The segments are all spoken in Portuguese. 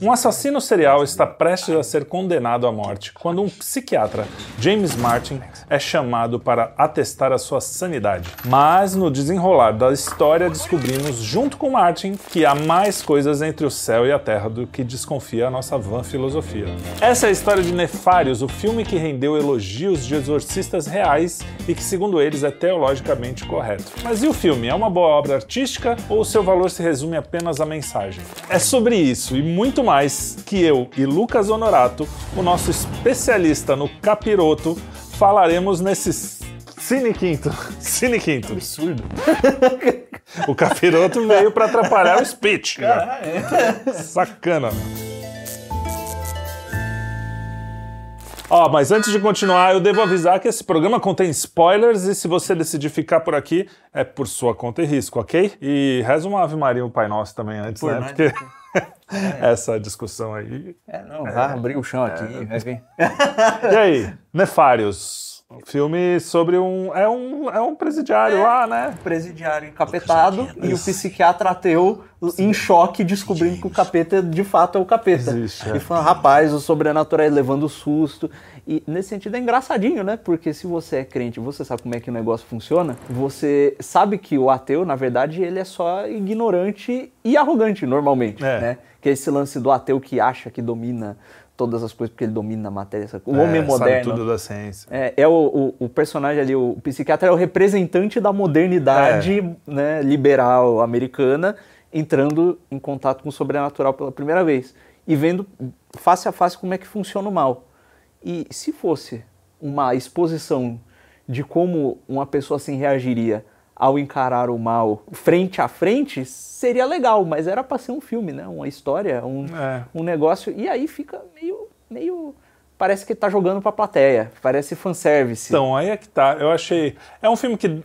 Um assassino serial está prestes a ser condenado à morte quando um psiquiatra, James Martin, é chamado para atestar a sua sanidade. Mas no desenrolar da história descobrimos, junto com Martin, que há mais coisas entre o céu e a terra do que desconfia a nossa vã filosofia. Essa é a história de Nefários, o filme que rendeu elogios de exorcistas reais e que, segundo eles, é teologicamente correto. Mas e o filme? É uma boa obra artística ou seu valor se resume apenas à mensagem? É sobre isso e muito mais que eu e Lucas Honorato, o nosso especialista no capiroto, falaremos nesse Cine Quinto. Cine Quinto. Absurdo. O capiroto veio para atrapalhar o speech. né? Sacana. Ó, mas antes de continuar, eu devo avisar que esse programa contém spoilers e se você decidir ficar por aqui, é por sua conta e risco, ok? E reza uma Ave Maria o Pai Nosso também antes, Por né? Porque essa discussão aí. É, não, vai abrir o chão aqui, vai vir. E aí, Nefários. Um filme sobre um. É um, é um presidiário lá, né? Presidiário encapetado e o psiquiatra ateu em choque descobrindo que o capeta de fato é o capeta. Existe, é. E falando, rapaz, o sobrenatural é levando susto. E nesse sentido é engraçadinho, né? Porque se você é crente, você sabe como é que o negócio funciona, você sabe que o ateu, na verdade, ele é só ignorante e arrogante, normalmente, É. né? Que é esse lance do ateu que acha que domina todas as coisas porque ele domina a matéria. O É, homem sabe moderno. tudo da ciência. É, é o, o- o personagem ali, o psiquiatra é o representante da modernidade É. né, liberal americana entrando em contato com o sobrenatural pela primeira vez e vendo face a face como é que funciona o mal. E se fosse uma exposição de como uma pessoa assim reagiria ao encarar o mal frente a frente, seria legal, mas era para ser um filme, né? Uma história, um, É. um negócio. E aí fica meio. meio parece que tá jogando pra plateia. Parece fanservice. Então, aí é que tá. Eu achei. É um filme que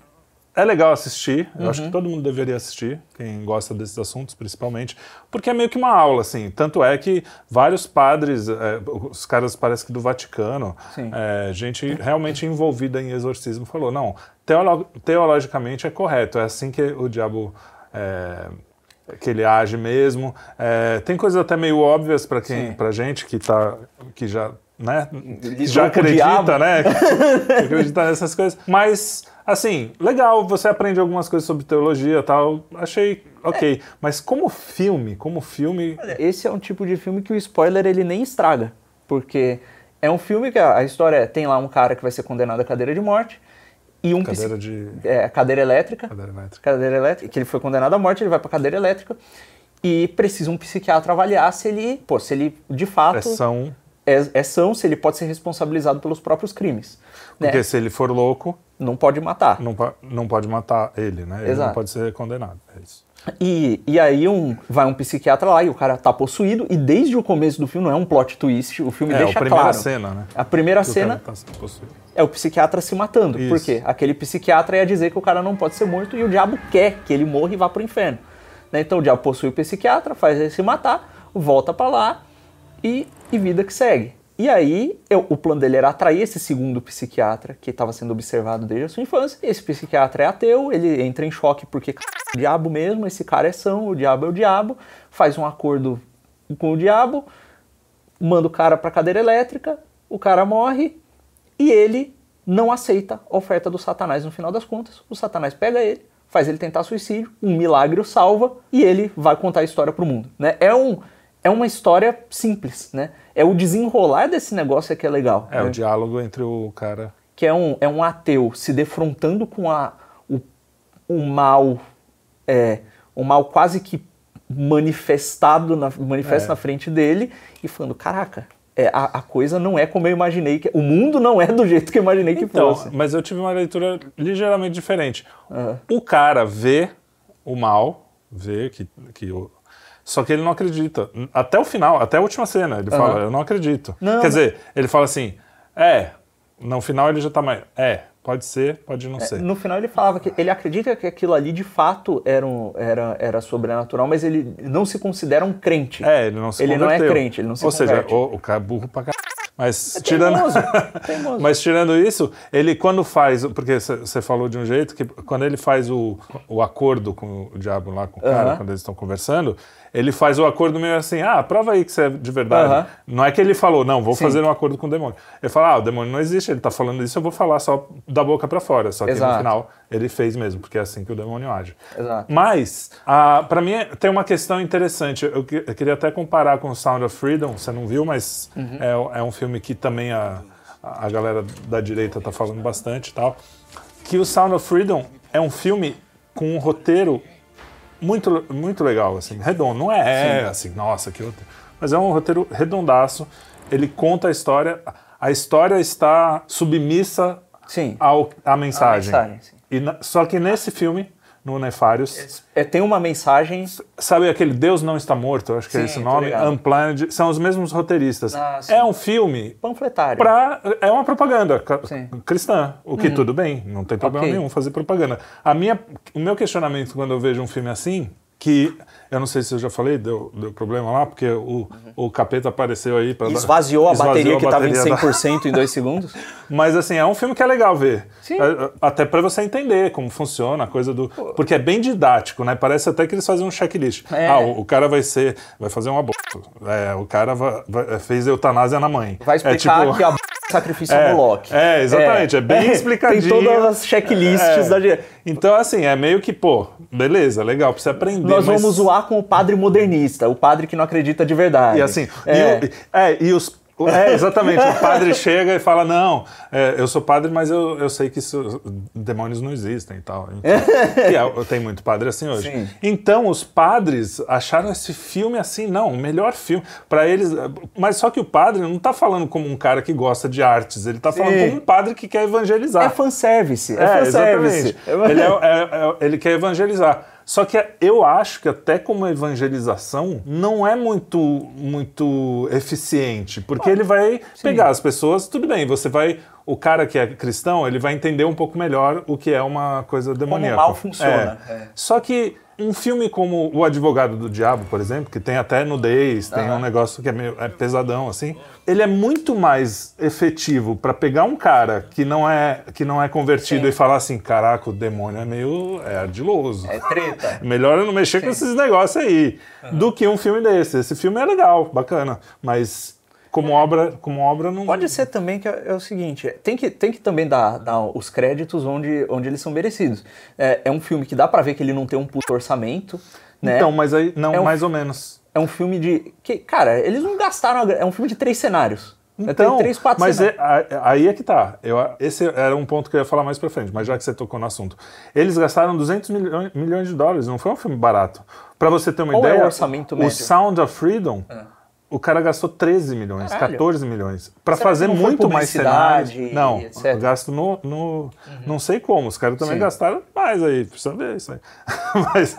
é legal assistir. Eu Uhum. acho que todo mundo deveria assistir, quem gosta desses assuntos, principalmente. Porque é meio que uma aula, assim. Tanto é que vários padres, é, os caras parece que do Vaticano, é, gente realmente envolvida em exorcismo, falou: não, teolo- teologicamente é correto. É assim que o diabo. é, que ele age mesmo. É, tem coisas até meio óbvias para quem, pra gente que tá, que já, né, Lidou já acredita, né? acreditar nessas coisas. Mas, assim, legal, você aprende algumas coisas sobre teologia e tal. Achei ok. Mas como filme, como filme. Esse é um tipo de filme que o spoiler ele nem estraga. Porque é um filme que a, a história é, tem lá um cara que vai ser condenado à cadeira de morte e um Cadeira de. é, cadeira elétrica. Cadeira elétrica. cadeira elétrica, que ele foi condenado à morte, ele vai pra cadeira elétrica e precisa um psiquiatra avaliar se ele, pô, se ele de fato Pressão. É, é são, se ele pode ser responsabilizado pelos próprios crimes. né? Porque se ele for louco, Não pode matar. não, não pode matar ele, né? Ele Exato. não pode ser condenado. É isso. E, e aí um, vai um psiquiatra lá e o cara tá possuído e desde o começo do filme não é um plot twist, o filme É, deixa a primeira claro. cena, né? A primeira Que o cena cara tá é o psiquiatra se matando. Por Isso. quê? Aquele psiquiatra ia dizer que o cara não pode ser morto e o diabo quer que ele morra e vá pro inferno. Né? Então o diabo possui o psiquiatra, faz ele se matar, volta pra lá e, e vida que segue. E aí, eu- o plano dele era atrair esse segundo psiquiatra que estava sendo observado desde a sua infância. Esse psiquiatra é ateu, ele entra em choque porque "C****, o diabo mesmo, esse cara é são, o diabo é o diabo, faz um acordo com o diabo, manda o cara pra cadeira elétrica, o cara morre e ele não aceita a oferta do Satanás no final das contas. O Satanás pega ele, faz ele tentar suicídio, um milagre o salva e ele vai contar a história pro mundo. Né? É, um, é uma história simples, né? É o desenrolar desse negócio é que é legal. É, né? o diálogo entre o cara. que é um, é um ateu se defrontando com a, o, o mal, é, o mal quase que manifestado na, manifesta É. na frente dele e falando, caraca, é, a, a coisa não é como eu imaginei, que o mundo não é do jeito que eu imaginei que Então, fosse. mas eu tive uma leitura ligeiramente diferente. Aham. O cara vê o mal, vê que, que o. Só que ele não acredita. Até o final, até a última cena, ele fala, eu não acredito. Não, Quer mas- dizer, ele fala assim, é, no final ele já tá mais. É, pode ser, pode não ser. No final ele falava que ele acredita que aquilo ali de fato era, um- era, era sobrenatural, mas ele não se considera um crente. É, ele não se Ele não é converteu. crente, ele não se Ou seja, converte. o, o cara é burro pra caralho. Mas tirando, teimoso, teimoso. mas tirando isso, ele quando faz, porque você falou de um jeito que quando ele faz o, o acordo com o diabo lá com o cara, Aham. quando eles estão conversando, ele faz o acordo meio assim, ah, prova aí que você é de verdade. Aham. Não é que ele falou, não, vou Sim. fazer um acordo com o demônio. Ele fala, ah, o demônio não existe, ele tá falando isso, eu vou falar só da boca pra fora. Só que no Exato. final ele fez mesmo, porque é assim que o demônio age. Exato. Mas, ah, para mim, tem uma questão interessante. Eu, que- eu queria até comparar com Sound of Freedom, você não viu, mas Uhum. é, é um filme que também a, a galera da direita tá falando bastante e tal. Que o Sound of Freedom é um filme com um roteiro muito, muito legal, assim, redondo. Não é, é, assim, nossa, que roteiro. Mas é um roteiro redondaço. Ele conta a história. A história está submissa Sim. ao, à mensagem. mensagem, sim. E na- só que nesse filme, no Nefários, É, tem uma mensagem. sabe aquele Deus não está morto? Acho que é Sim, esse tô nome. Unplanned. São os mesmos roteiristas. Ah, é um filme panfletária. pra. É uma propaganda Sim. Cristã. O que tudo bem, não tem problema Ok. nenhum fazer propaganda. A minha, o meu questionamento quando eu vejo um filme assim, que eu não sei se eu já falei, deu, deu problema lá, porque o, o capeta apareceu aí para Esvaziou a bateria que estava em 100% em dois segundos. Mas assim, é um filme que é legal ver. Sim. É, Até pra você entender como funciona a coisa do. Porque é bem didático, né? Parece até que eles fazem um checklist. É. Ah, o, o cara vai ser. Vai fazer um aborto. É, o cara vai- vai- fez eutanásia na mãe. Vai explicar é, tipo, que a b... sacrifício É, é Moloch. é, exatamente, é bem explicadinho. Tem todas as checklists É. da direita. Então, assim, é meio que, pô, beleza, legal, pra você aprender. Nós mas- vamos zoar com o padre modernista, o padre que não acredita de verdade. E assim, É. e, o- é, e os. É, exatamente. o padre chega e fala: Não, é, eu sou padre, mas eu, eu sei que isso- demônios não existem e tal. Então, é, tem muito padre assim hoje. Sim. Então, os padres acharam esse filme assim, não, o melhor filme. para eles. Mas só que o padre não tá falando como um cara que gosta de artes, ele tá falando Sim. como um padre que quer evangelizar. É fanservice. É, É, fanservice. exatamente. Ele, é- é- é- ele quer evangelizar. Só que eu acho que até como evangelização não é muito, muito eficiente, porque ele vai pegar as pessoas, tudo bem, você vai, o cara que é cristão, ele vai entender um pouco melhor o que é uma coisa demoníaca. mal funciona, É. é. Só que um filme como O Advogado do Diabo, por exemplo, que tem até nudez, tem um negócio que é meio é pesadão assim, ele é muito mais efetivo para pegar um cara que não é que não é convertido Sim. e falar assim, caraca, o demônio é meio é ardiloso. É treta. Melhor eu não mexer com esses negócios aí, do que um filme desse. Esse filme é legal, bacana, mas como obra, como obra não Pode ser também que é, é o seguinte, tem que, tem que também dar, dar os créditos onde, onde eles são merecidos. É, é um filme que dá pra ver que ele não tem um puto orçamento, né? Então, mas aí não, É um- mais ou menos. É um filme de... que Cara, eles não gastaram... É um filme de três cenários. Então, três, quatro mas cenários. é- aí é que tá. Eu, esse era um ponto que eu ia falar mais pra frente, mas já que você tocou no assunto. Eles gastaram 200 milhões, milhões de dólares, não foi um filme barato. Pra você ter uma Qual é ideia, o orçamento o médio? Sound of Freedom, o cara gastou 13 milhões, Caralho. 14 milhões. Será fazer muito mais cenários. Não, etc? Uhum. gasto no, no não sei como. Os caras também Sim. gastaram mais aí, precisa ver isso aí. mas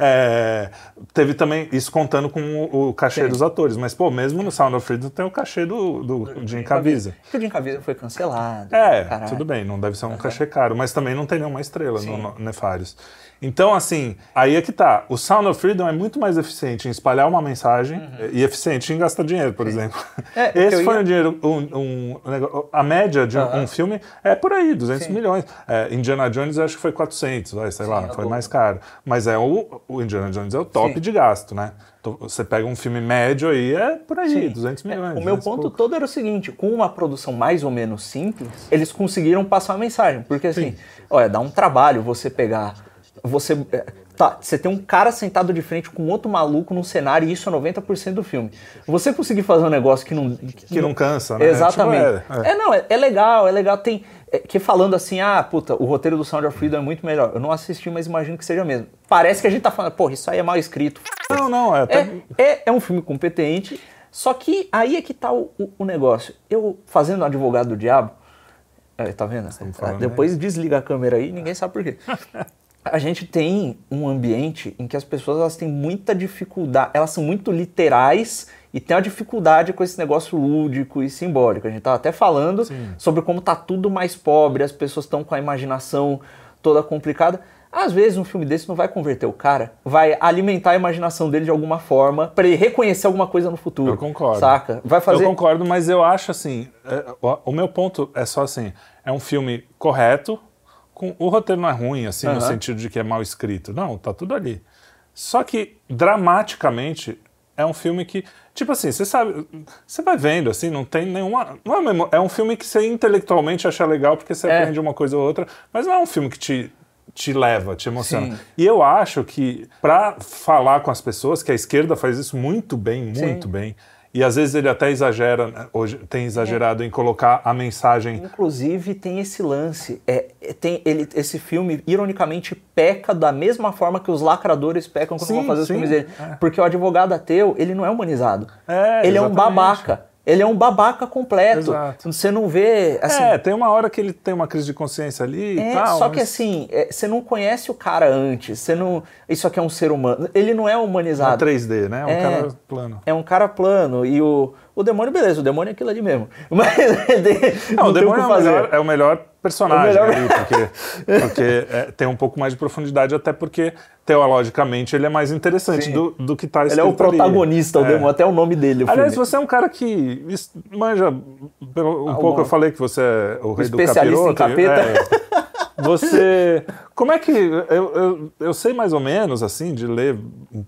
é, teve também isso contando com o, o cachê Sim. dos atores. Mas, pô, mesmo no Sound of Freedom tem o cachê do, do, Jim Caviezel. Que o Jim Caviezel foi cancelado. É, caralho. tudo bem, não deve ser um cachê caro, mas também não tem nenhuma estrela no, no Nefários. Então, assim, aí é que tá. O Sound of Freedom é muito mais eficiente em espalhar uma mensagem e eficiente em gastar dinheiro, por exemplo. Uhum. É, Esse foi ia- um dinheiro. Um, um negócio- a média de um, um filme é por aí, 200 Sim. milhões. É, Indiana Jones acho que foi 400, vai, sei lá, é o foi mais caro. Mas é o, o Indiana Jones é o top Sim. de gasto, né? Então, você pega um filme médio aí, é por aí, Sim. 200 É, milhões. o meu 200 ponto pouco. todo era o seguinte: com uma produção mais ou menos simples, eles conseguiram passar a mensagem. Porque assim, olha, dá um trabalho você pegar. Você. é, Tá, você tem um cara sentado de frente com outro maluco num cenário e isso é 90% do filme. Você conseguir fazer um negócio que não. Que não cansa, né? Exatamente. Tipo, é, é. não, é, é legal, é legal. Tem. é, que falando assim, ah, puta, o roteiro do Sound of Freedom é muito melhor. Eu não assisti, mas imagino que seja mesmo. Parece que a gente tá falando, porra, isso aí é mal escrito. Não, não, é até. É, é, é um filme competente, só que aí é que tá o, o- o negócio. Eu fazendo advogado do diabo, é, tá vendo? né? Depois desliga a câmera aí, ninguém sabe por quê. A gente tem um ambiente em que as pessoas elas têm muita dificuldade, elas são muito literais e tem uma dificuldade com esse negócio lúdico e simbólico. A gente tava até falando sobre como tá tudo mais pobre, as pessoas estão com a imaginação toda complicada. Às vezes um filme desse não vai converter o cara, vai alimentar a imaginação dele de alguma forma para ele reconhecer alguma coisa no futuro. Eu concordo. Saca? Vai fazer Eu concordo, mas eu acho assim. é, o, o meu ponto é só assim: é um filme correto. Com, o roteiro não é ruim, assim, no Aham. sentido de que é mal escrito. Não, tá tudo ali. Só que, dramaticamente, é um filme que, tipo assim, você sabe, você vai vendo, assim, não tem nenhuma. Não é, mesmo, é um filme que você intelectualmente acha legal porque você É. aprende uma coisa ou outra, mas não é um filme que te, te leva, te emociona. Sim. E eu acho que, pra falar com as pessoas, que a esquerda faz isso muito bem, muito Sim. bem. E às vezes ele até exagera, né, hoje tem exagerado em colocar a mensagem. Inclusive tem esse lance, é, é, tem ele, esse filme ironicamente peca da mesma forma que os lacradores pecam quando Sim, vão fazer os sim, filmes dele, é. porque o advogado ateu ele não é humanizado, É, ele é um exatamente. babaca, ele é um babaca completo. Exato. Você não vê assim. é, tem uma hora que ele tem uma crise de consciência ali e É, tal. só que mas assim, é, você não conhece o cara antes, você não. Isso aqui é um ser humano. Ele não é É humanizado. 3D, né? Um É. cara plano. É um cara plano. E o, o demônio, beleza, o demônio é aquilo ali mesmo. Mas de- Não, o demônio é que o, melhor, é o melhor personagem É ali, porque, porque é, tem um pouco mais de profundidade, até porque, teologicamente, ele é mais interessante Sim. do, do que está Ele escrito é o protagonista, o ali. demônio, até o nome dele. O Aliás, filme. você é um cara que manja. pelo- Um Ah, pouco eu falei que você é o rei do especialista em capiroto. capeta. Você. Como é que. Eu, eu, eu sei mais ou menos, assim, de ler,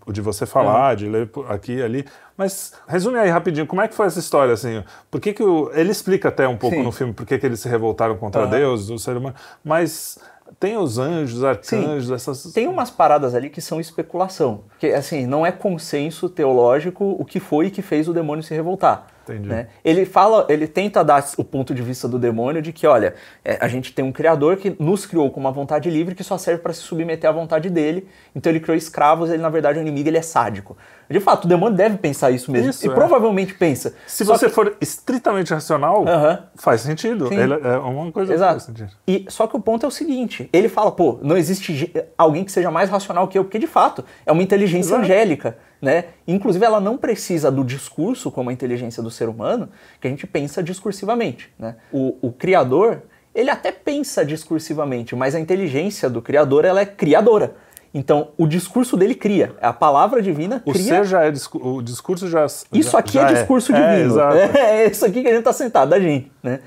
de você falar, de ler aqui e ali, mas resume aí rapidinho, como é que foi essa história, assim? Por que, que o, ele explica até um pouco Sim. no filme por que, que eles se revoltaram contra Aham. Deus, o ser humano, mas tem os anjos, arcanjos, essas. Tem umas paradas ali que são especulação. Porque, assim, não é consenso teológico o que foi que fez o demônio se revoltar. Né? Ele fala, ele tenta dar o ponto de vista do demônio de que, olha, é, a gente tem um criador que nos criou com uma vontade livre que só serve para se submeter à vontade dele. Então ele criou escravos, ele na verdade é um inimigo, ele é sádico. De fato, o demônio deve pensar isso mesmo. Isso, e é. provavelmente pensa. Se Só você que- for estritamente racional, Aham. faz sentido. Sim. Ele é uma coisa que Exato. faz sentido. E só que o ponto é o seguinte: ele fala, pô, não existe alguém que seja mais racional que eu, porque de fato é uma inteligência Exato. angélica, né? Inclusive ela não precisa do discurso como a inteligência do ser humano, que a gente pensa discursivamente, né? O, o criador, ele até pensa discursivamente, mas a inteligência do criador ela é criadora. Então, o discurso dele cria. A palavra divina O cria ser já é discu- o discurso já isso já- aqui já é discurso divino. É, exato. É, isso aqui que a gente tá sentado, a gente, né?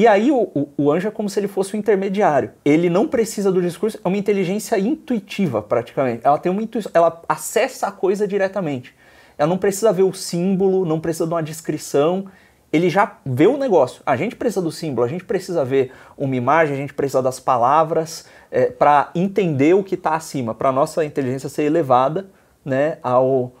E aí o, o, o anjo é como se ele fosse o intermediário. Ele não precisa do discurso, é uma inteligência intuitiva, praticamente. Ela tem uma intuição, ela acessa a coisa diretamente. Ela não precisa ver o símbolo, não precisa de uma descrição. Ele já vê o negócio. A gente precisa do símbolo, a gente precisa ver uma imagem, a gente precisa das palavras para entender o que está acima, para nossa inteligência ser elevada, né, ao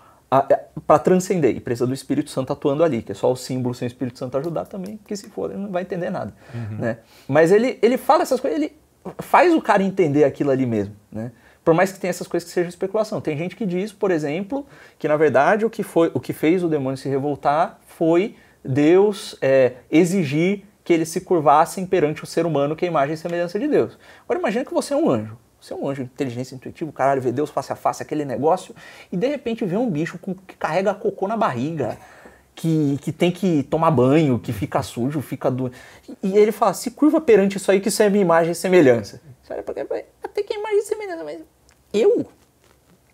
para transcender e precisa do Espírito Santo atuando ali, que é só o símbolo sem o Espírito Santo ajudar também, porque se for ele não vai entender nada, né? Mas ele ele fala essas coisas, ele faz o cara entender aquilo ali mesmo, né? Por mais que tenha essas coisas que sejam especulação. Tem gente que diz, por exemplo, que na verdade o que foi o que fez o demônio se revoltar foi Deus é, exigir que eles se curvassem perante o ser humano que é a imagem e semelhança de Deus. Agora imagina que você é um anjo. Você é um anjo, inteligência intuitiva, caralho, vê Deus face a face, aquele negócio, e de repente vê um bicho com, que carrega cocô na barriga, que, que tem que tomar banho, que fica sujo, fica do. E ele fala: se curva perante isso aí, que isso é minha imagem e semelhança. Você olha pra cá, até que é imagem e semelhança, mas eu?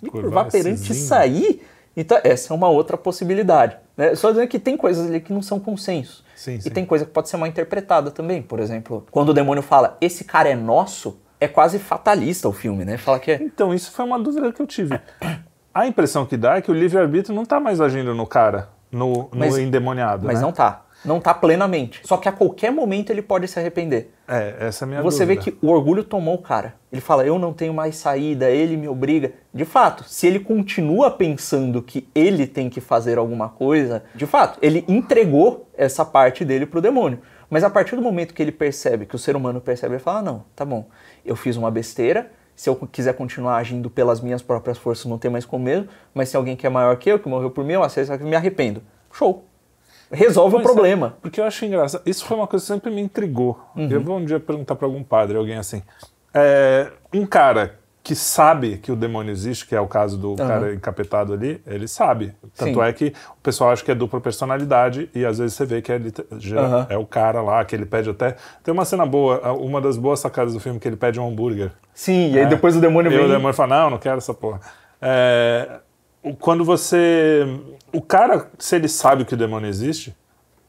Me Curvar curvar perante isso aí? Então, essa é uma outra possibilidade. Né? Só dizendo que tem coisas ali que não são consensos. Sim, e sim. tem coisa que pode ser mal interpretada também. Por exemplo, quando o demônio fala, esse cara é nosso, é quase fatalista o filme, né? Fala que é. Então, isso foi uma dúvida que eu tive. A impressão que dá é que o livre-arbítrio não tá mais agindo no cara, no, no Mas- endemoniado. Mas né? não tá. Não tá plenamente. Só que a qualquer momento ele pode se arrepender. É, essa é a minha Você vê dúvida. que o orgulho tomou o cara. Ele fala, eu não tenho mais saída, ele me obriga. De fato, se ele continua pensando que ele tem que fazer alguma coisa, de fato, ele entregou essa parte dele pro demônio. Mas a partir do momento que ele percebe, que o ser humano percebe, ele fala, ah, não, tá bom, eu fiz uma besteira, se eu quiser continuar agindo pelas minhas próprias forças, não tem mais como mesmo, mas se alguém que é maior que eu, que morreu por mim, eu que eu me arrependo. Show. Resolve o é, problema. porque eu acho engraçado. Isso foi uma coisa que sempre me intrigou. Uhum. Eu vou um dia perguntar para algum padre, alguém assim. É, um cara que sabe que o demônio existe, que é o caso do cara encapetado ali, ele sabe. Tanto Sim. é que o pessoal acha que é dupla personalidade e às vezes você vê que é, Aham. é o cara lá, que ele pede até. Tem uma cena boa, uma das boas sacadas do filme, que ele pede um hambúrguer. Sim, e aí É. depois o demônio E vem. o demônio fala, não, não quero essa porra. É, quando você... O cara, se ele sabe que o demônio existe,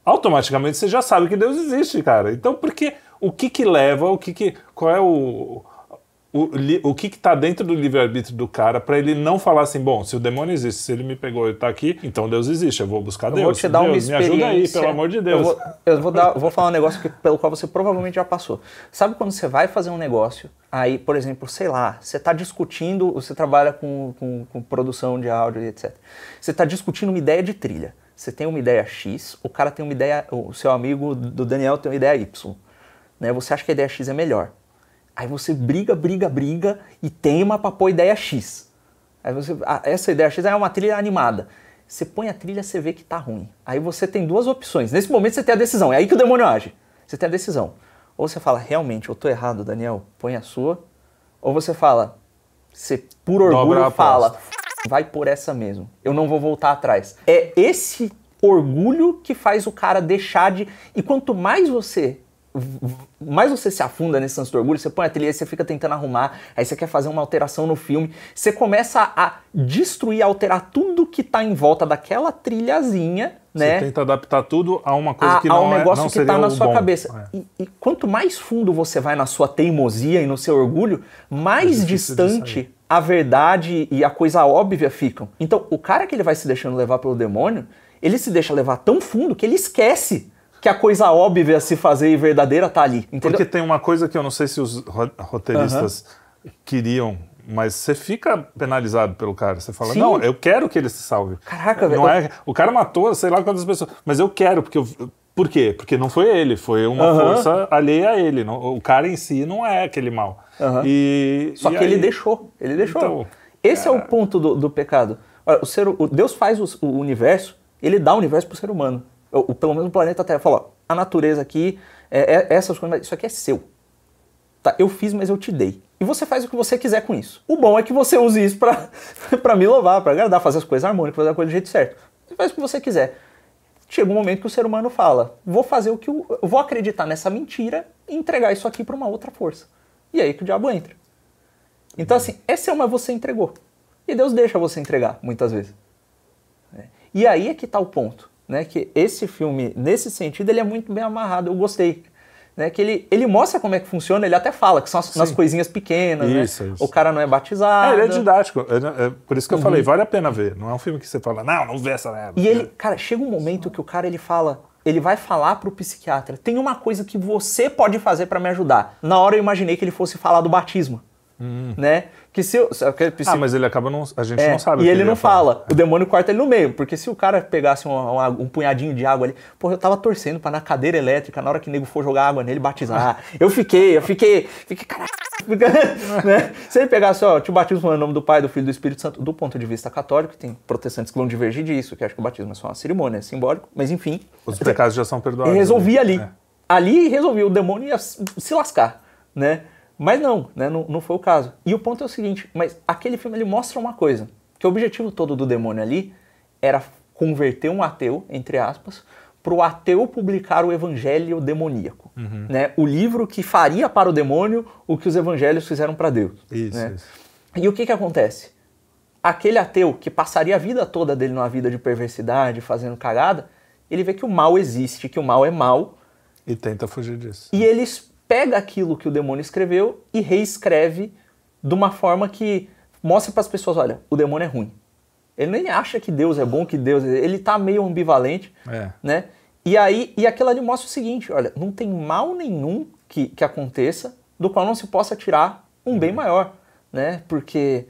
automaticamente você já sabe que Deus existe, cara. Então, por que... O que que leva, o que que... Qual é o... o, o que que tá dentro do livre-arbítrio do cara pra ele não falar assim, bom, se o demônio existe, se ele me pegou e tá aqui, então Deus existe, eu vou buscar Eu Deus. vou te dar uma Deus, me experiência. ajuda aí, pelo amor de Deus. Eu vou, eu vou, dar, vou falar um negócio que- pelo qual você provavelmente já passou. Sabe quando você vai fazer um negócio, aí, por exemplo, sei lá, você está discutindo, você trabalha com, com, com produção de áudio e etc. Você está discutindo uma ideia de trilha. Você tem uma ideia X, o cara tem uma ideia, o seu amigo do Daniel tem uma ideia Y. Né? Você acha que a ideia X é melhor. Aí você briga, briga, briga e teima pra pôr ideia X. Aí você, essa ideia X é uma trilha animada. Você põe a trilha, você vê que tá ruim. Aí você tem duas opções. Nesse momento você tem a decisão. É aí que o demônio age. Você tem a decisão. Ou você fala, realmente, eu tô errado, Daniel, põe a sua. Ou você fala, você por orgulho fala, vai por essa mesmo. Eu não vou voltar atrás. É esse orgulho que faz o cara deixar de. E quanto mais você. Mais você se afunda nesse lance do orgulho, você põe a trilha, você fica tentando arrumar, aí você quer fazer uma alteração no filme, você começa a destruir, alterar tudo que tá em volta daquela trilhazinha, né? Você tenta adaptar tudo a uma coisa a, que a não um é negócio não que tá na sua bom. cabeça. É. E, e quanto mais fundo você vai na sua teimosia e no seu orgulho, mais de distante a verdade e a coisa óbvia ficam. Então, o cara que ele vai se deixando levar pelo demônio, ele se deixa levar tão fundo que ele esquece que a coisa óbvia a se fazer e verdadeira tá ali. Entendeu? Porque tem uma coisa que eu não sei se os ro- roteiristas queriam, mas você fica penalizado pelo cara. Você fala, Sim. não, eu quero que ele se salve. Caraca, não velho. é, O cara matou sei lá quantas pessoas, mas eu quero, porque eu, Por quê? Porque não foi ele, foi uma Aham. força alheia a ele. não- o cara em si não é aquele mal. Aham. E, Só e que ele aí- deixou. Ele deixou. Então, Esse é o ponto do, do pecado. Olha, o ser, o Deus faz o, o universo, ele dá o universo pro ser humano. O, o- pelo menos o planeta Terra. Fala, a natureza aqui, é, é- essas coisas, isso aqui é seu. Tá, eu fiz, mas eu te dei. E você faz o que você quiser com isso. O bom é que você use isso pra me louvar, pra agradar, fazer as coisas harmônicas, fazer a coisa do jeito certo. Você faz o que você quiser. Chega um momento que o ser humano fala: vou fazer o que eu, eu vou acreditar nessa mentira e entregar isso aqui pra uma outra força. E aí que o diabo entra. Então, assim, essa é uma você entregou. E Deus deixa você entregar, muitas vezes. né? E aí é que tá o ponto, né? Que esse filme, nesse sentido, ele é muito bem amarrado. Eu gostei. Né? Que ele, ele mostra como é que funciona, ele até fala que são as, nas coisinhas pequenas, Isso, né? isso. O cara não é batizado. É, ele é didático. É, é por isso que eu falei, vale a pena ver. Não é um filme que você fala, não, não vê essa merda. Uhum. E ele, cara, chega um momento que o cara ele fala, ele vai falar pro psiquiatra, tem uma coisa que você pode fazer pra me ajudar. Na hora eu imaginei que ele fosse falar do batismo, né? Que se eu, se Ah, mas ele acaba não. A gente É, não sabe. E que ele não ia falar. fala. O demônio corta ele no meio. Porque se o cara pegasse um, um- um punhadinho de água ali, porra, eu tava torcendo pra na cadeira elétrica, na hora que o nego for jogar água nele, batizar. Eu fiquei, eu fiquei, fiquei, caralho. né? Se ele pegasse, ó, te batismo falando o nome do Pai, do Filho e do Espírito Santo, do ponto de vista católico, tem protestantes que vão divergir disso, que acham que o batismo é só uma cerimônia, é simbólico, mas enfim. Os pecados já são perdoados. Ele resolvia ali. É. Ali resolvia, o demônio ia se lascar, né? Mas não, né? Não, não foi o caso. E o ponto é o seguinte, mas aquele filme ele mostra uma coisa, que o objetivo todo do demônio ali era converter um ateu, entre aspas, para o ateu publicar o evangelho demoníaco, Uhum. né? O livro que faria para o demônio o que os evangelhos fizeram para Deus. Isso, né? isso. E o que que acontece? Aquele ateu que passaria a vida toda dele numa vida de perversidade, fazendo cagada, ele vê que o mal existe, que o mal é mal, E tenta fugir disso. e eles pega aquilo que o demônio escreveu e reescreve de uma forma que mostra para as pessoas, olha, o demônio é ruim. Ele nem acha que Deus é bom, que Deus é... ele tá meio ambivalente, É. né? E aí, e aquilo ali mostra o seguinte, olha, não tem mal nenhum que, que aconteça do qual não se possa tirar um bem maior, né? Porque,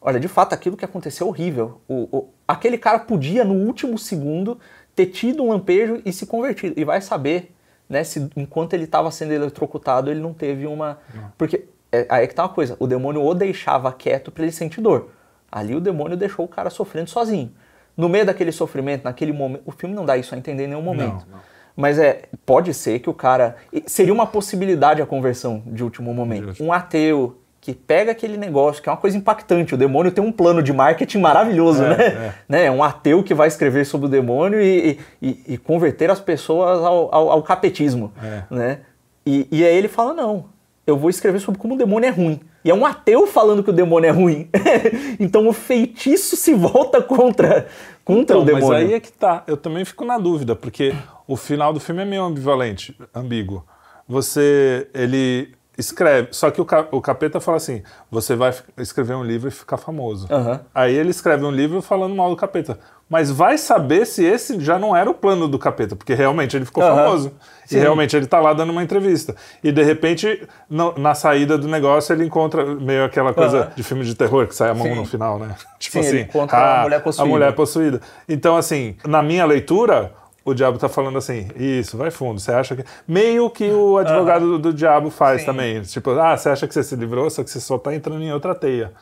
olha, de fato, aquilo que aconteceu é horrível. O, o- aquele cara podia, no último segundo, ter tido um lampejo e se convertido. E vai saber, né, se enquanto ele estava sendo eletrocutado, ele não teve uma... Porque, é, aí é que tá uma coisa, o demônio o deixava quieto para ele sentir dor. Ali o demônio deixou o cara sofrendo sozinho. No meio daquele sofrimento, naquele momento, o filme não dá isso a entender em nenhum momento. Não, não. Mas é, pode ser que o cara. Seria uma possibilidade a conversão de último momento. Um ateu que pega aquele negócio, que é uma coisa impactante. O demônio tem um plano de marketing maravilhoso, É, né? é. né? Um ateu que vai escrever sobre o demônio e, e- e converter as pessoas ao, ao- ao capetismo. É. Né? E, e aí ele fala: não, eu vou escrever sobre como o demônio é ruim. E é um ateu falando que o demônio é ruim. então o feitiço se volta contra, contra o Então, mas demônio. aí é que tá. Eu também fico na dúvida, porque o final do filme é meio ambivalente, ambíguo. Você, ele, escreve. Só que o, o capeta fala assim: você vai escrever um livro e ficar famoso. Aham. Aí ele escreve um livro falando mal do capeta. Mas vai saber se esse já não era o plano do capeta, porque realmente ele ficou Aham. famoso. E Sim. realmente ele tá lá dando uma entrevista. E de repente, no- na saída do negócio, ele encontra meio aquela coisa Aham. de filme de terror, que sai a mão Sim. no final, né? Tipo Sim, assim, ele encontra a mulher possuída. A mulher possuída. Então, assim, na minha leitura, o diabo tá falando assim, isso, vai fundo, você acha que... Meio que o advogado do, do diabo faz Sim. também. Tipo, ah, você acha que você se livrou, só que você só tá entrando em outra teia.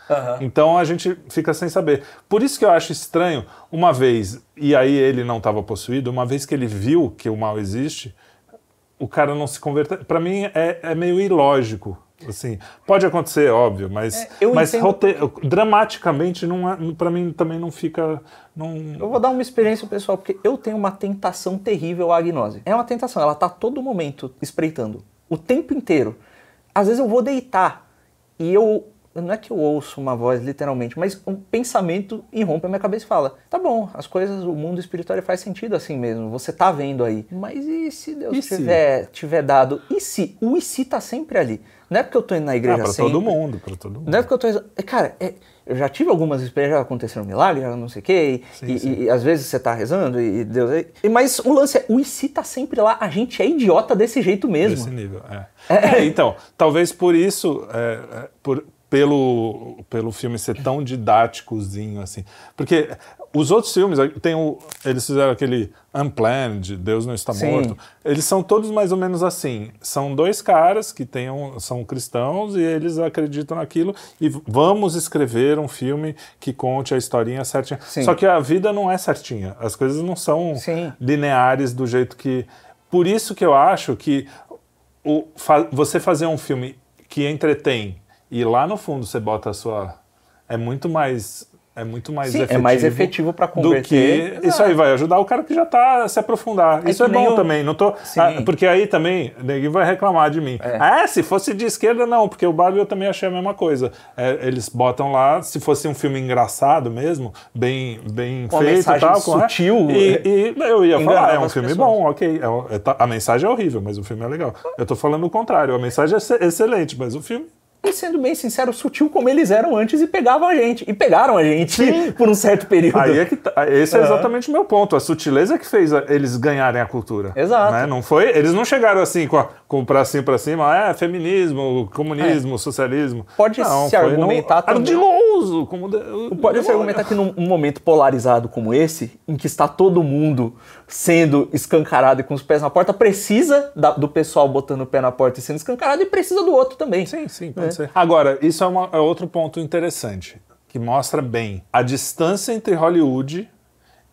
Então a gente fica sem saber. Por isso que eu acho estranho, uma vez, e aí ele não estava possuído, uma vez que ele viu que o mal existe, o cara não se converter. Pra mim é, é meio ilógico. Assim, pode acontecer, óbvio, mas, É, mas entendo- rote- dramaticamente não é, para mim também não fica. Não, Eu vou dar uma experiência pessoal, porque eu tenho uma tentação terrível à agnose. É uma tentação, ela tá todo momento espreitando. O tempo inteiro. Às vezes eu vou deitar e eu. Não é que eu ouço uma voz, literalmente, mas um pensamento irrompe a minha cabeça e fala: tá bom, as coisas, o mundo espiritual faz sentido assim mesmo, você tá vendo aí. Mas e se Deus E se? tiver, tiver dado? E se? O e se tá sempre ali. Não é porque eu tô indo na ah, igreja para sempre. todo mundo, para todo mundo. Não é porque eu tô. é, Cara, é, eu já tive algumas experiências, já aconteceram milagres, já não sei o quê, e, Sim, e- sim. e às vezes você tá rezando e Deus. e- mas o lance é, o IC tá sempre lá, a gente é idiota desse jeito mesmo. Desse nível, é. É, então, talvez por isso, é, é, por, pelo, pelo filme ser tão didáticozinho, assim. Porque os outros filmes, tem o, eles fizeram aquele Unplanned, Deus não está Sim. morto. Eles são todos mais ou menos assim. São dois caras que têm um- são cristãos e eles acreditam naquilo e vamos escrever um filme que conte a historinha certinha. Sim. Só que a vida não é certinha. As coisas não são Sim. lineares do jeito que. Por isso que eu acho que o, fa- você fazer um filme que entretém e lá no fundo você bota a sua. É muito mais. É muito mais Sim, é efetivo. mais efetivo pra Do converter. que. Isso aí vai ajudar o cara que já tá a se aprofundar. É isso é bom o- também. Não tô. Ah, porque aí também ninguém vai reclamar de mim. É. Ah, se fosse de esquerda, não, porque o Barbie eu também achei a mesma coisa. É, eles botam lá, se fosse um filme engraçado mesmo, bem, bem uma feito e tal. com- sutil, E, e eu ia falar, é um filme pessoas. bom, ok. É é a mensagem é horrível, mas o filme é legal. Eu tô falando o contrário. A mensagem é exce- excelente, mas o filme. E sendo bem sincero, sutil como eles eram antes e pegavam a gente. E pegaram a gente por um certo período. Aí é que tá- esse é Aham. exatamente o meu ponto. A sutileza que fez a- eles ganharem a cultura. Exato. né? Não foi, eles não chegaram assim com, a, com o bracinho pra cima, é feminismo, comunismo, socialismo. Pode não, se argumentar no, também. ardiloso, como de- Pode se demônio. argumentar que num um momento polarizado como esse, em que está todo mundo sendo escancarado e com os pés na porta, precisa da- do pessoal botando o pé na porta e sendo escancarado e precisa do outro também. Sim, sim, pode ser. Agora, isso é, uma- é outro ponto interessante, que mostra bem a distância entre Hollywood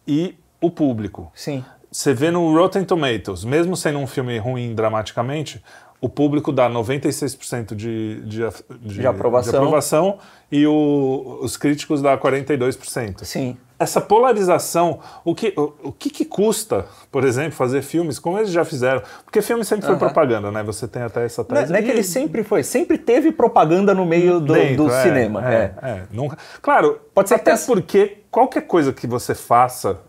e o público. Sim. Você vê no Rotten Tomatoes, mesmo sendo um filme ruim dramaticamente, o público dá 96% de, de, de, De aprovação. de aprovação e o- os críticos dá 42%. Sim. Essa polarização, o que, o, o que, que custa, por exemplo, fazer filmes como eles já fizeram? Porque filme sempre foi propaganda, né? Você tem até essa Não é, tese. não é que ele sempre foi, sempre teve propaganda no meio do, dentro, do é, cinema. É, é. é, nunca- Claro, Pode ser até porque qualquer coisa que você faça,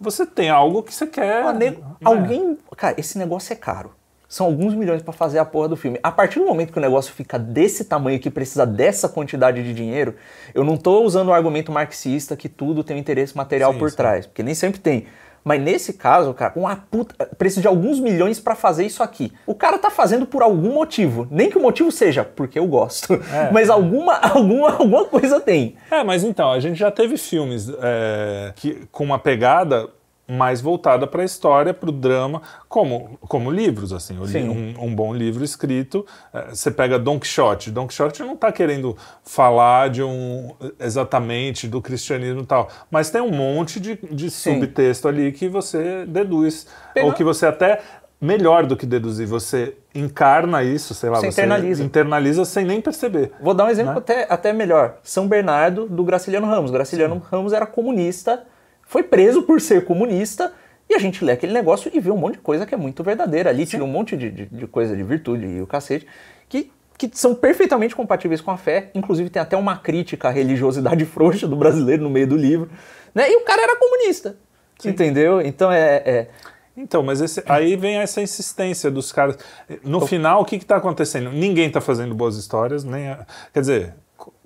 você tem algo que você quer. Ah, né? Alguém. Cara, esse negócio é caro. São alguns milhões pra fazer a porra do filme. A partir do momento que o negócio fica desse tamanho que precisa dessa quantidade de dinheiro, eu não tô usando o argumento marxista que tudo tem um interesse material Sim, por sim. trás, porque nem sempre tem. Mas nesse caso, cara, uma puta, precisa de alguns milhões pra fazer isso aqui. O cara tá fazendo por algum motivo. Nem que o motivo seja porque eu gosto. É. Mas alguma, alguma, alguma coisa tem. É, mas então, a gente já teve filmes é, que, com uma pegada mais voltada para a história, para o drama, como, como livros, assim. Sim. Um, um bom livro escrito. é, você pega Don Quixote. Don Quixote não está querendo falar de um exatamente do cristianismo e tal, mas tem um monte de, de Sim. subtexto ali que você deduz. Ou que você até. Melhor do que deduzir, você encarna isso, sei lá, Você você, internaliza. internaliza sem nem perceber. Vou dar um exemplo Né? até, até melhor. São Bernardo, do Graciliano Ramos. Graciliano Ramos era comunista, foi preso por ser comunista, e a gente lê aquele negócio e vê um monte de coisa que é muito verdadeira. Ali tira um monte de, de, de coisa de virtude e o cacete, que, que são perfeitamente compatíveis com a fé. Inclusive tem até uma crítica à religiosidade frouxa do brasileiro no meio do livro. Né? E o cara era comunista. Entendeu? Então é- é Então, mas esse- aí vem essa insistência dos caras. No final, o que está acontecendo? Ninguém está fazendo boas histórias, nem a- quer dizer,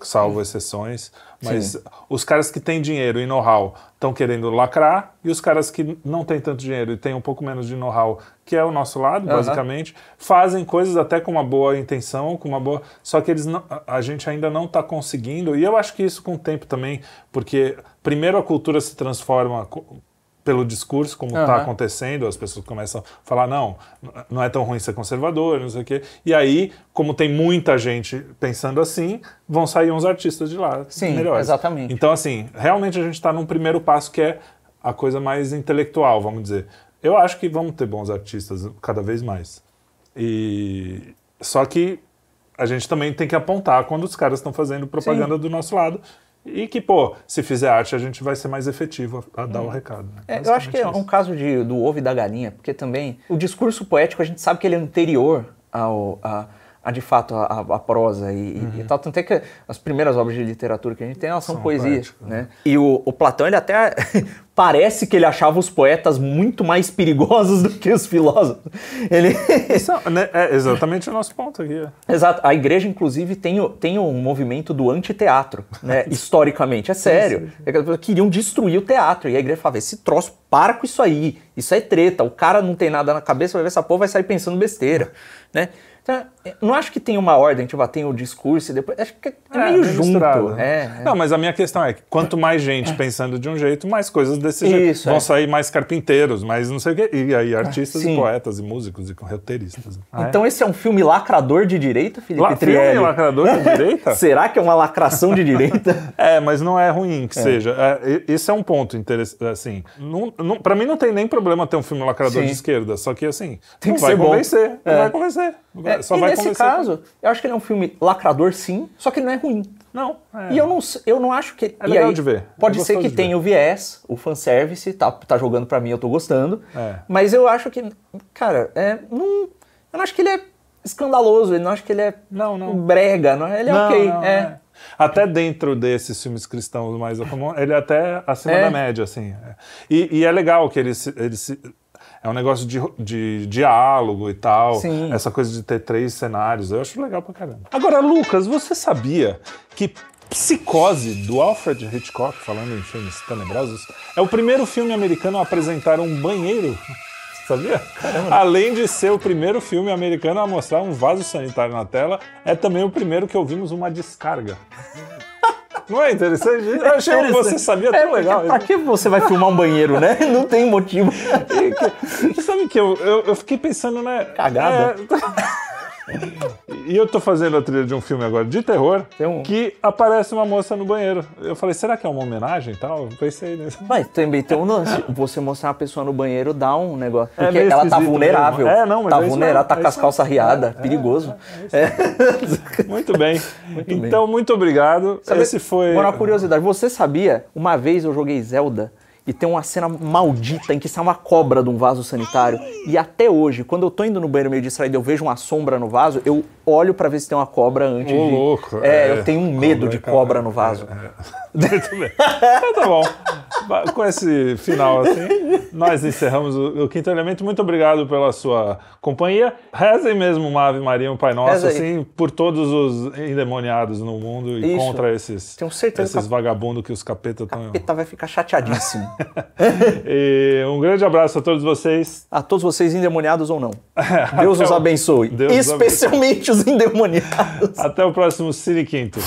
salvo exceções, mas Sim. os caras que têm dinheiro e know-how estão querendo lacrar e os caras que não têm tanto dinheiro e têm um pouco menos de know-how, que é o nosso lado, Aham. basicamente, fazem coisas até com uma boa intenção, com uma boa, só que eles não, a- gente ainda não está conseguindo. E eu acho que isso com o tempo também, porque primeiro a cultura se transforma pelo discurso, como está Aham. acontecendo, as pessoas começam a falar, não, não é tão ruim ser conservador, não sei o quê. E aí, como tem muita gente pensando assim, vão sair uns artistas de lá Sim, melhores. exatamente. Então, assim, realmente a gente está num primeiro passo que é a coisa mais intelectual, vamos dizer. Eu acho que vamos ter bons artistas cada vez mais. E só que a gente também tem que apontar quando os caras estão fazendo propaganda do nosso lado. E que, pô, se fizer arte, a gente vai ser mais efetivo a, a dar o recado. né? É, eu acho que é um caso de, do ovo e da galinha, porque também o discurso poético a gente sabe que ele é anterior ao, a, a, de fato a, a prosa e, e- e tal. Tanto é que as primeiras obras de literatura que a gente tem elas são, São poesias. poéticas, Né? E o, o Platão ele até parece que ele achava os poetas muito mais perigosos do que os filósofos. Ele. Isso é, né, é exatamente o nosso ponto aqui. é. Exato. A igreja, inclusive, tem, o- tem um movimento do antiteatro, né? Historicamente. É sério. É as pessoas queriam destruir o teatro. E a igreja falava: esse troço, para com isso aí. Isso é treta. O cara não tem nada na cabeça, vai ver essa porra, vai sair pensando besteira. Né? Então, não acho que tem uma ordem, tipo, ah, tem o discurso e depois. Acho que é, meio junto. misturado. É, é. Não, mas a minha questão é que quanto mais gente pensando de um jeito, mais coisas desse jeito. Isso, Vão é. sair mais carpinteiros, mais não sei o quê. E aí artistas Sim. e poetas e músicos e roteiristas. Ah, é? Então esse é um filme lacrador de direita, Felipe La- filme Trielli? lacrador de direita? Será que é uma lacração de direita? É, mas não é ruim que seja. É, esse é um ponto interessante. Assim, não, não, pra mim não tem nem problema ter um filme lacrador Sim. de esquerda, só que assim, Tem não que vai ser bom. convencer. Não É. vai convencer. É, só e vai nesse caso, eu acho que ele é um filme lacrador, sim, só que ele não é ruim. Não. é. E eu não, eu não acho que. É e legal aí, de ver. Pode É ser que tenha ver. o viés, o fanservice, tá, tá jogando pra mim, eu tô gostando. É. Mas eu acho que, cara, é, não, eu não acho que ele é escandaloso, eu não acho que ele é Não, não. brega, não, ele é Não, ok. não, é. é. Até dentro desses filmes cristãos mais comuns, ele é até acima É. da média, assim. é. E, e é legal que ele ele se- é um negócio de, de diálogo e tal. Sim. Essa coisa de ter três cenários. Eu acho legal pra caramba. Agora, Lucas, você sabia que Psicose, do Alfred Hitchcock, falando em filmes tenebrosos, é o primeiro filme americano a apresentar um banheiro? Sabia? Além de ser o primeiro filme americano a mostrar um vaso sanitário na tela, é também o primeiro que ouvimos uma descarga. Não é interessante? Eu achei que você sabia É, tão legal. Pra que você vai filmar um banheiro, né? Não tem motivo. Você sabe que eu, eu, eu fiquei pensando, né? Cagada. É, E eu tô fazendo a trilha de um filme agora de terror um- que aparece uma moça no banheiro. Eu falei, será que é uma homenagem e tal? Eu pensei nisso. Mas também tem um lance. Você mostrar uma pessoa no banheiro dá um negócio. É Porque meio ela tá esquisito vulnerável. mesmo. É, não, mas tá é vulnerável, tá é com as isso calças riadas, É, perigoso. Muito bem. bem. então, muito obrigado. Sabe- Esse foi. Uma curiosidade. Você sabia, uma vez eu joguei Zelda e tem uma cena maldita em que sai uma cobra de um vaso sanitário. E até hoje, quando eu tô indo no banheiro meio distraído, eu vejo uma sombra no vaso, eu olho pra ver se tem uma cobra antes Ô, de... louco. É, eu tenho um medo de cara, cobra no vaso. Muito bem. Então tá bom. Com esse final assim, nós encerramos o, o Quinto Elemento. Muito obrigado pela sua companhia. Rezem mesmo uma Ave Maria, um Pai Nosso, assim, por todos os endemoniados no mundo e Isso. contra esses, esses vagabundos que os capetas estão. Eita, vai ficar chateadíssimo. E um grande abraço a todos vocês. a todos vocês, endemoniados ou não. Deus os abençoe. Deus Especialmente os endemoniados. Até o próximo Cine Quinto.